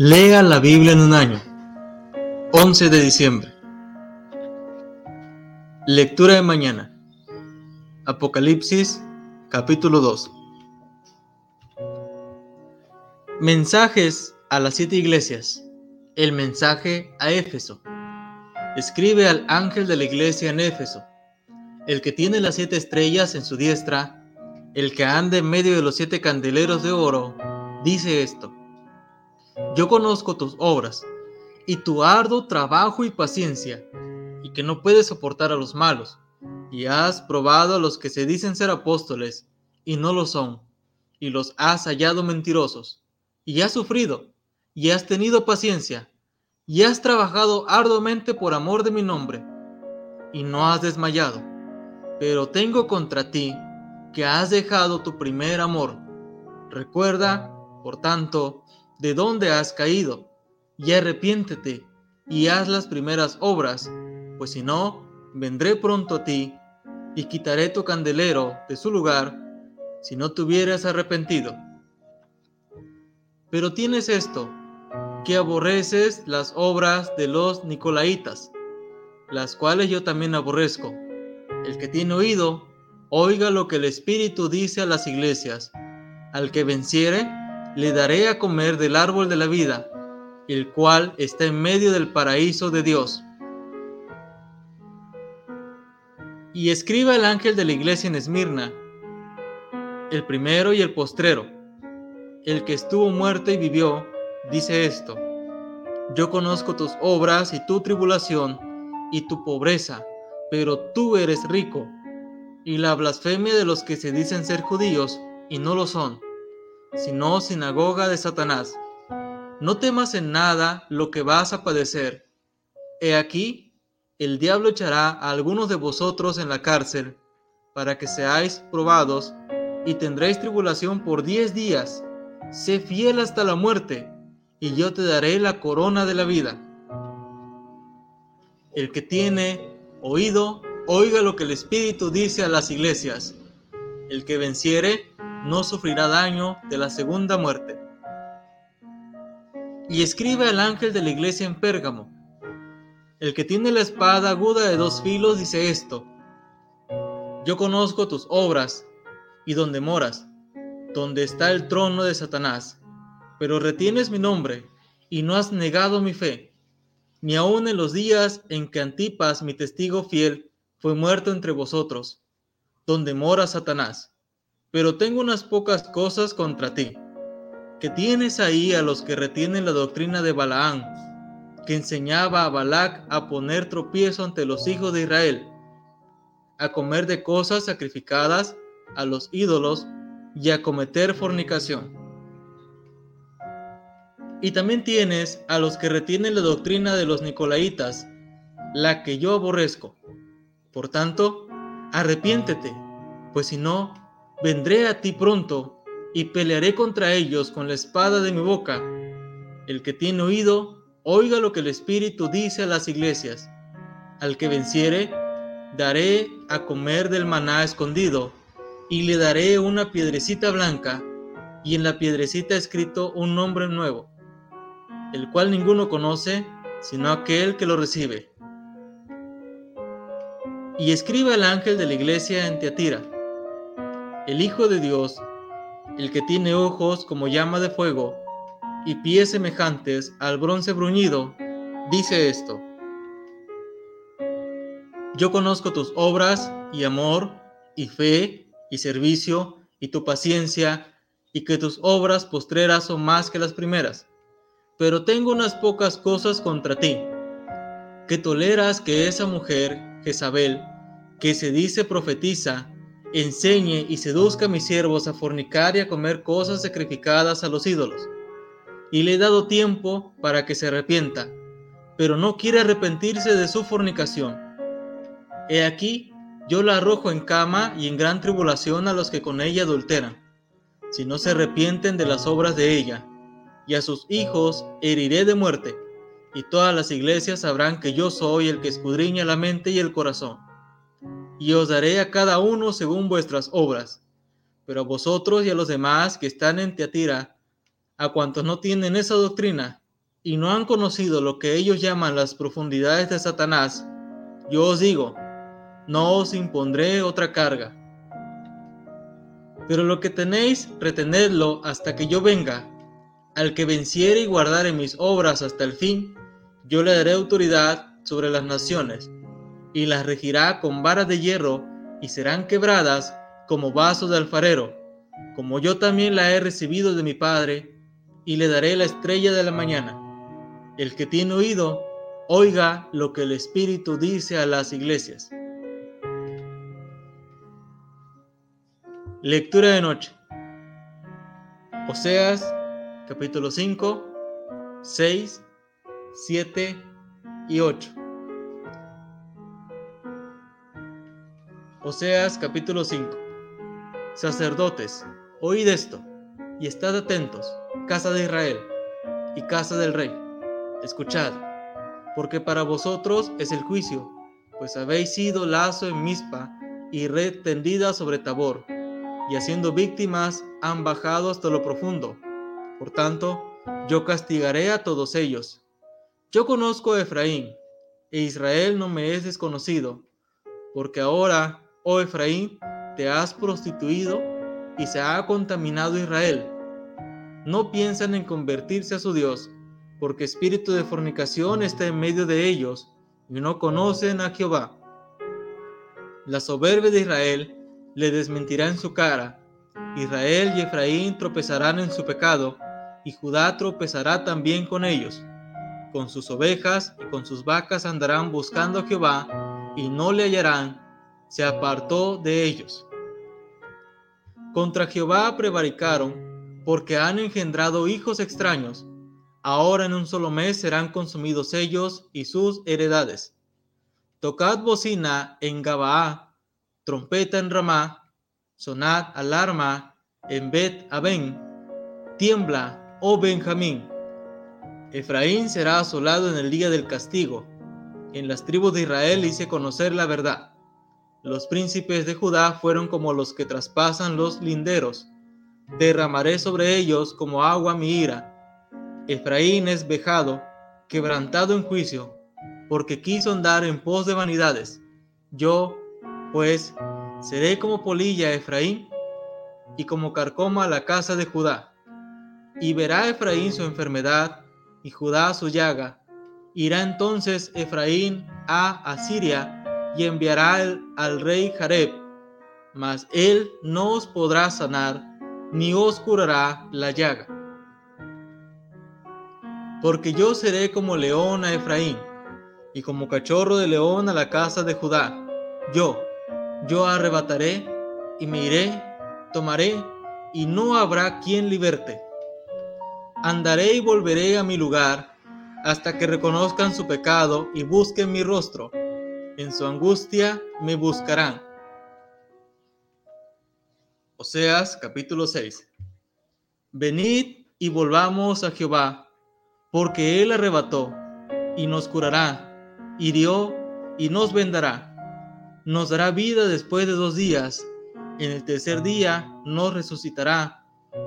Lea la Biblia en un año. 11 de diciembre. Lectura de mañana. Apocalipsis capítulo 2. Mensajes a las siete iglesias. El mensaje a Éfeso. Escribe al ángel de la iglesia en Éfeso, el que tiene las siete estrellas en su diestra, el que anda en medio de los siete candeleros de oro, dice esto. Yo conozco tus obras y tu arduo trabajo y paciencia, y que no puedes soportar a los malos, y has probado a los que se dicen ser apóstoles y no lo son, y los has hallado mentirosos, y has sufrido, y has tenido paciencia, y has trabajado arduamente por amor de mi nombre, y no has desmayado. Pero tengo contra ti que has dejado tu primer amor. Recuerda, por tanto, de dónde has caído, y arrepiéntete y haz las primeras obras, pues si no, vendré pronto a ti y quitaré tu candelero de su lugar si no te hubieras arrepentido. Pero tienes esto, que aborreces las obras de los Nicolaitas, las cuales yo también aborrezco. El que tiene oído, oiga lo que el Espíritu dice a las iglesias. Al que venciere, le daré a comer del árbol de la vida, el cual está en medio del paraíso de Dios. Y escriba el ángel de la iglesia en Esmirna, el primero y el postrero, el que estuvo muerto y vivió, dice esto, yo conozco tus obras y tu tribulación y tu pobreza, pero tú eres rico, y la blasfemia de los que se dicen ser judíos y no lo son sino sinagoga de Satanás. No temas en nada lo que vas a padecer. He aquí, el diablo echará a algunos de vosotros en la cárcel, para que seáis probados, y tendréis tribulación por diez días. Sé fiel hasta la muerte, y yo te daré la corona de la vida. El que tiene oído, oiga lo que el Espíritu dice a las iglesias. El que venciere, no sufrirá daño de la segunda muerte. Y escribe al ángel de la iglesia en Pérgamo. El que tiene la espada aguda de dos filos dice esto. Yo conozco tus obras y donde moras, donde está el trono de Satanás, pero retienes mi nombre y no has negado mi fe, ni aun en los días en que Antipas, mi testigo fiel, fue muerto entre vosotros, donde mora Satanás. Pero tengo unas pocas cosas contra ti, que tienes ahí a los que retienen la doctrina de Balaán, que enseñaba a Balac a poner tropiezo ante los hijos de Israel, a comer de cosas sacrificadas a los ídolos y a cometer fornicación. Y también tienes a los que retienen la doctrina de los Nicolaitas, la que yo aborrezco. Por tanto, arrepiéntete, pues si no, Vendré a ti pronto y pelearé contra ellos con la espada de mi boca. El que tiene oído, oiga lo que el Espíritu dice a las iglesias. Al que venciere, daré a comer del maná escondido, y le daré una piedrecita blanca, y en la piedrecita escrito un nombre nuevo, el cual ninguno conoce, sino aquel que lo recibe. Y escribe al ángel de la iglesia en Teatira el Hijo de Dios, el que tiene ojos como llama de fuego y pies semejantes al bronce bruñido, dice esto. Yo conozco tus obras y amor y fe y servicio y tu paciencia y que tus obras postreras son más que las primeras. Pero tengo unas pocas cosas contra ti, que toleras que esa mujer, Jezabel, que se dice profetiza, enseñe y seduzca a mis siervos a fornicar y a comer cosas sacrificadas a los ídolos. Y le he dado tiempo para que se arrepienta, pero no quiere arrepentirse de su fornicación. He aquí, yo la arrojo en cama y en gran tribulación a los que con ella adulteran, si no se arrepienten de las obras de ella, y a sus hijos heriré de muerte, y todas las iglesias sabrán que yo soy el que escudriña la mente y el corazón y os daré a cada uno según vuestras obras. Pero a vosotros y a los demás que están en Teatira, a cuantos no tienen esa doctrina, y no han conocido lo que ellos llaman las profundidades de Satanás, yo os digo, no os impondré otra carga. Pero lo que tenéis, retenedlo hasta que yo venga. Al que venciere y guardare mis obras hasta el fin, yo le daré autoridad sobre las naciones, y las regirá con varas de hierro, y serán quebradas como vasos de alfarero, como yo también la he recibido de mi Padre, y le daré la estrella de la mañana. El que tiene oído, oiga lo que el Espíritu dice a las iglesias. Lectura de noche. Oseas capítulo 5, 6, 7 y 8. Oseas capítulo 5. Sacerdotes, oíd esto y estad atentos, casa de Israel y casa del rey. Escuchad, porque para vosotros es el juicio, pues habéis sido lazo en Mispa y red tendida sobre Tabor y haciendo víctimas han bajado hasta lo profundo. Por tanto, yo castigaré a todos ellos. Yo conozco a Efraín, e Israel no me es desconocido, porque ahora, oh Efraín, te has prostituido y se ha contaminado Israel. No piensan en convertirse a su Dios, porque espíritu de fornicación está en medio de ellos, y no conocen a Jehová. La soberbia de Israel le desmentirá en su cara. Israel y Efraín tropezarán en su pecado, y Judá tropezará también con ellos. Con sus ovejas y con sus vacas andarán buscando a Jehová, y no le hallarán, se apartó de ellos. Contra Jehová prevaricaron, porque han engendrado hijos extraños. Ahora en un solo mes serán consumidos ellos y sus heredades. Tocad bocina en Gabaá trompeta en Ramá, sonad alarma en Bet Aben, tiembla, oh Benjamín. Efraín será asolado en el día del castigo. En las tribus de Israel hice conocer la verdad. Los príncipes de Judá fueron como los que traspasan los linderos. Derramaré sobre ellos como agua mi ira. Efraín es vejado, quebrantado en juicio, porque quiso andar en pos de vanidades. Yo, pues seré como polilla Efraín y como carcoma a la casa de Judá. Y verá Efraín su enfermedad y Judá su llaga. Irá entonces Efraín a Asiria y enviará al rey Jareb, mas él no os podrá sanar ni os curará la llaga. Porque yo seré como león a Efraín y como cachorro de león a la casa de Judá. Yo, yo arrebataré y me iré, tomaré, y no habrá quien liberte. Andaré y volveré a mi lugar hasta que reconozcan su pecado y busquen mi rostro. En su angustia me buscarán. Oseas capítulo 6. Venid y volvamos a Jehová, porque Él arrebató y nos curará, hirió y nos vendará nos dará vida después de dos días. En el tercer día nos resucitará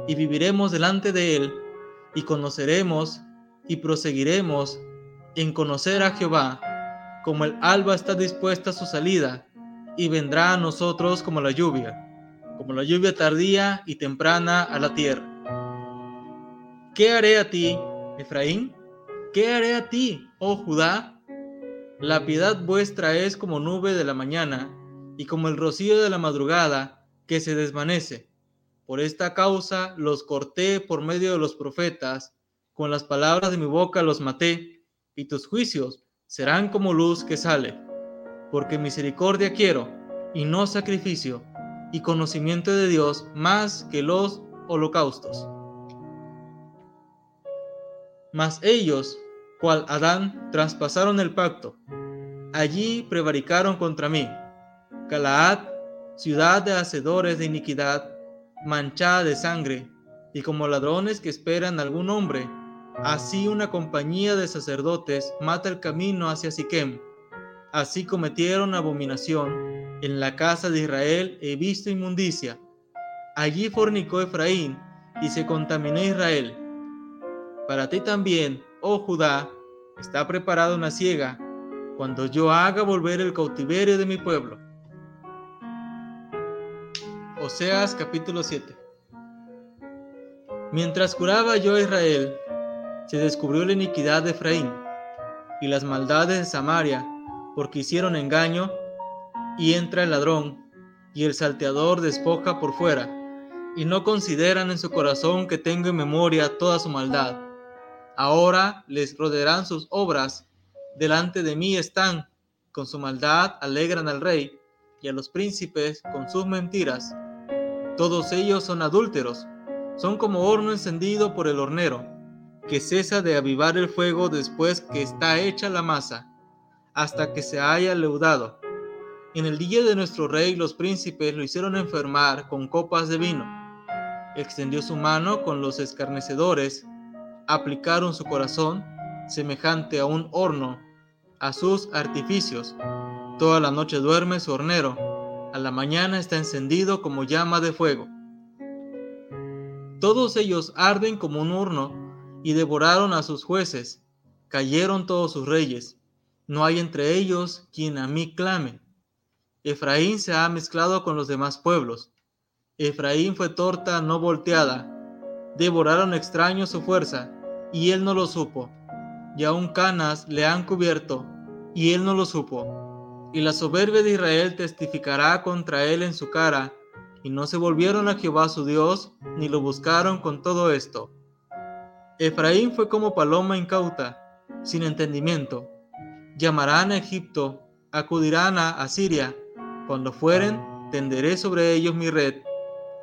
y viviremos delante de Él y conoceremos y proseguiremos en conocer a Jehová, como el alba está dispuesta a su salida y vendrá a nosotros como la lluvia, como la lluvia tardía y temprana a la tierra. ¿Qué haré a ti, Efraín? ¿Qué haré a ti, oh Judá? La piedad vuestra es como nube de la mañana y como el rocío de la madrugada que se desvanece. Por esta causa los corté por medio de los profetas, con las palabras de mi boca los maté, y tus juicios serán como luz que sale. Porque misericordia quiero, y no sacrificio, y conocimiento de Dios más que los holocaustos. Mas ellos cual Adán, traspasaron el pacto. Allí prevaricaron contra mí. Calaad, ciudad de hacedores de iniquidad, manchada de sangre, y como ladrones que esperan algún hombre, así una compañía de sacerdotes mata el camino hacia Siquem. Así cometieron abominación. En la casa de Israel he visto inmundicia. Allí fornicó Efraín y se contaminó Israel. Para ti también, oh Judá, está preparada una ciega cuando yo haga volver el cautiverio de mi pueblo. Oseas capítulo 7 Mientras curaba yo a Israel, se descubrió la iniquidad de Efraín y las maldades de Samaria, porque hicieron engaño, y entra el ladrón, y el salteador despoja por fuera, y no consideran en su corazón que tengo en memoria toda su maldad. Ahora les rodearán sus obras, delante de mí están, con su maldad alegran al rey, y a los príncipes con sus mentiras. Todos ellos son adúlteros, son como horno encendido por el hornero, que cesa de avivar el fuego después que está hecha la masa, hasta que se haya leudado. En el día de nuestro rey los príncipes lo hicieron enfermar con copas de vino. Extendió su mano con los escarnecedores, aplicaron su corazón, semejante a un horno, a sus artificios. Toda la noche duerme su hornero, a la mañana está encendido como llama de fuego. Todos ellos arden como un horno y devoraron a sus jueces. Cayeron todos sus reyes. No hay entre ellos quien a mí clame. Efraín se ha mezclado con los demás pueblos. Efraín fue torta no volteada. Devoraron extraños su fuerza, y él no lo supo. Y aún canas le han cubierto, y él no lo supo. Y la soberbia de Israel testificará contra él en su cara, y no se volvieron a Jehová su Dios, ni lo buscaron con todo esto. Efraín fue como paloma incauta, sin entendimiento. Llamarán a Egipto, acudirán a Asiria. Cuando fueren, tenderé sobre ellos mi red,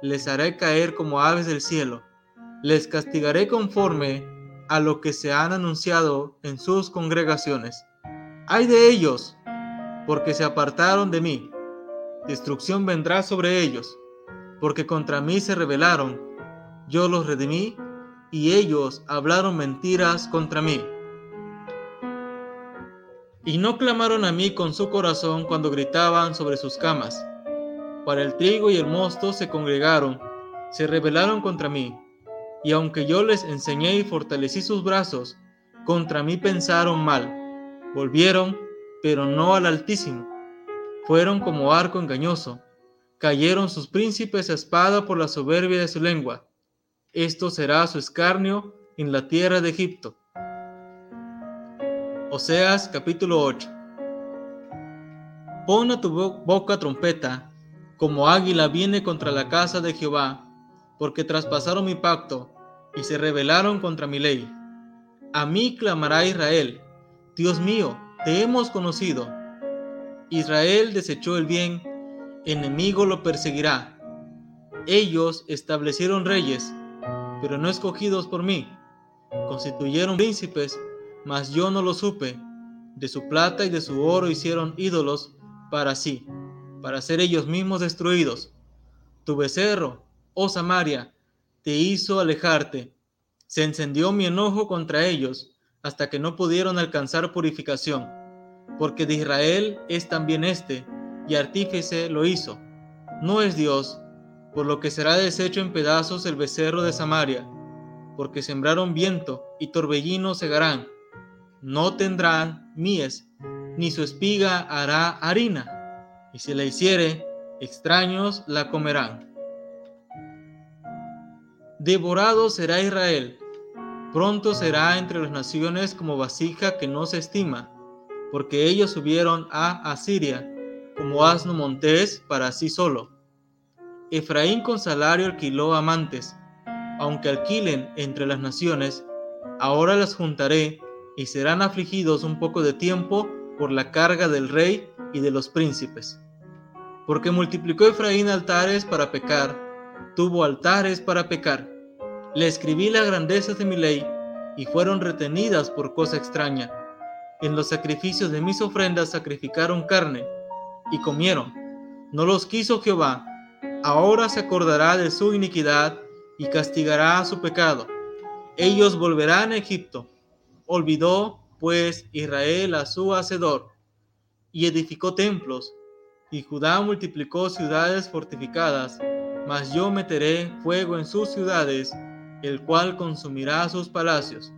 les haré caer como aves del cielo, les castigaré conforme a lo que se han anunciado en sus congregaciones. Ay de ellos, porque se apartaron de mí. Destrucción vendrá sobre ellos porque contra mí se rebelaron, yo los redimí, y ellos hablaron mentiras contra mí. Y no clamaron a mí con su corazón cuando gritaban sobre sus camas. Para el trigo y el mosto se congregaron, se rebelaron contra mí, y aunque yo les enseñé y fortalecí sus brazos, contra mí pensaron mal. Volvieron, pero no al Altísimo. Fueron como arco engañoso Cayeron sus príncipes a espada por la soberbia de su lengua. Esto será su escarnio en la tierra de Egipto. Oseas capítulo 8 Pon a tu boca trompeta, como águila viene contra la casa de Jehová, porque traspasaron mi pacto y se rebelaron contra mi ley. A mí clamará Israel, Dios mío, te hemos conocido. Israel desechó el bien enemigo lo perseguirá. Ellos establecieron reyes, pero no escogidos por mí. Constituyeron príncipes, mas yo no lo supe. De su plata y de su oro hicieron ídolos para sí, para ser ellos mismos destruidos. Tu becerro, oh Samaria, te hizo alejarte. Se encendió mi enojo contra ellos hasta que no pudieron alcanzar purificación, porque de Israel es también este, y artífice lo hizo. No es Dios, por lo que será deshecho en pedazos el becerro de Samaria, porque sembraron viento y torbellino segarán. No tendrán mies, ni su espiga hará harina, y si la hiciere, extraños la comerán. Devorado será Israel, pronto será entre las naciones como vasija que no se estima, porque ellos subieron a Asiria como asno montés para sí solo. Efraín con salario alquiló amantes, aunque alquilen entre las naciones, ahora las juntaré y serán afligidos un poco de tiempo por la carga del rey y de los príncipes. Porque multiplicó Efraín altares para pecar, tuvo altares para pecar. Le escribí las grandezas de mi ley y fueron retenidas por cosa extraña. En los sacrificios de mis ofrendas sacrificaron carne y comieron. No los quiso Jehová. Ahora se acordará de su iniquidad y castigará su pecado. Ellos volverán a Egipto. Olvidó pues Israel a su hacedor y edificó templos, y Judá multiplicó ciudades fortificadas, mas yo meteré fuego en sus ciudades, el cual consumirá sus palacios.